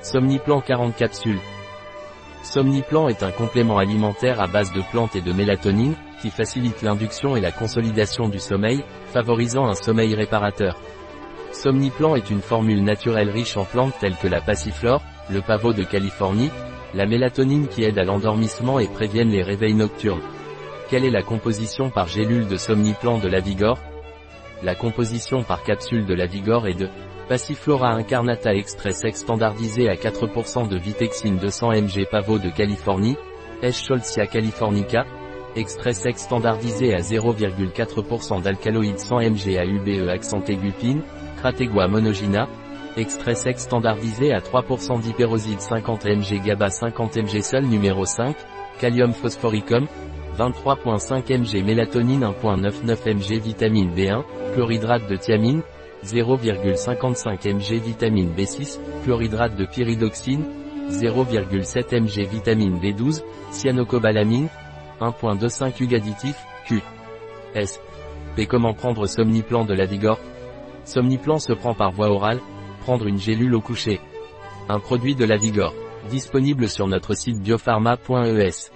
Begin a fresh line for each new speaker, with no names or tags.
Somniplan 40 capsules. Somniplan est un complément alimentaire à base de plantes et de mélatonine, qui facilite l'induction et la consolidation du sommeil, favorisant un sommeil réparateur. Somniplan est une formule naturelle riche en plantes telles que la passiflore, le pavot de Californie, la mélatonine qui aide à l'endormissement et préviennent les réveils nocturnes. Quelle est la composition par gélule de Somniplan de la Vigor La composition par capsule de la Vigor est de Passiflora incarnata extrait sec standardisé à 4% de vitexine 200 mg pavot de Californie, Eschscholzia californica, extrait sec standardisé à 0,4% d'alcaloïdes 100 mg à UBE accent aigupine, Crategua monogina, extrait sec standardisé à 3% d'hyperoside 50 mg GABA 50 mg seul numéro 5, Kalium phosphoricum, 23.5 mg mélatonine 1.99 mg vitamine B1, chlorhydrate de thiamine, 0,55 mg vitamine B6, chlorhydrate de pyridoxine, 0,7 mg vitamine B12, cyanocobalamine, 1.25 UG additif, Q. S. Comment prendre Somniplan de la Vigor Somniplan se prend par voie orale, prendre une gélule au coucher. Un produit de la Vigor. Disponible sur notre site biopharma.es.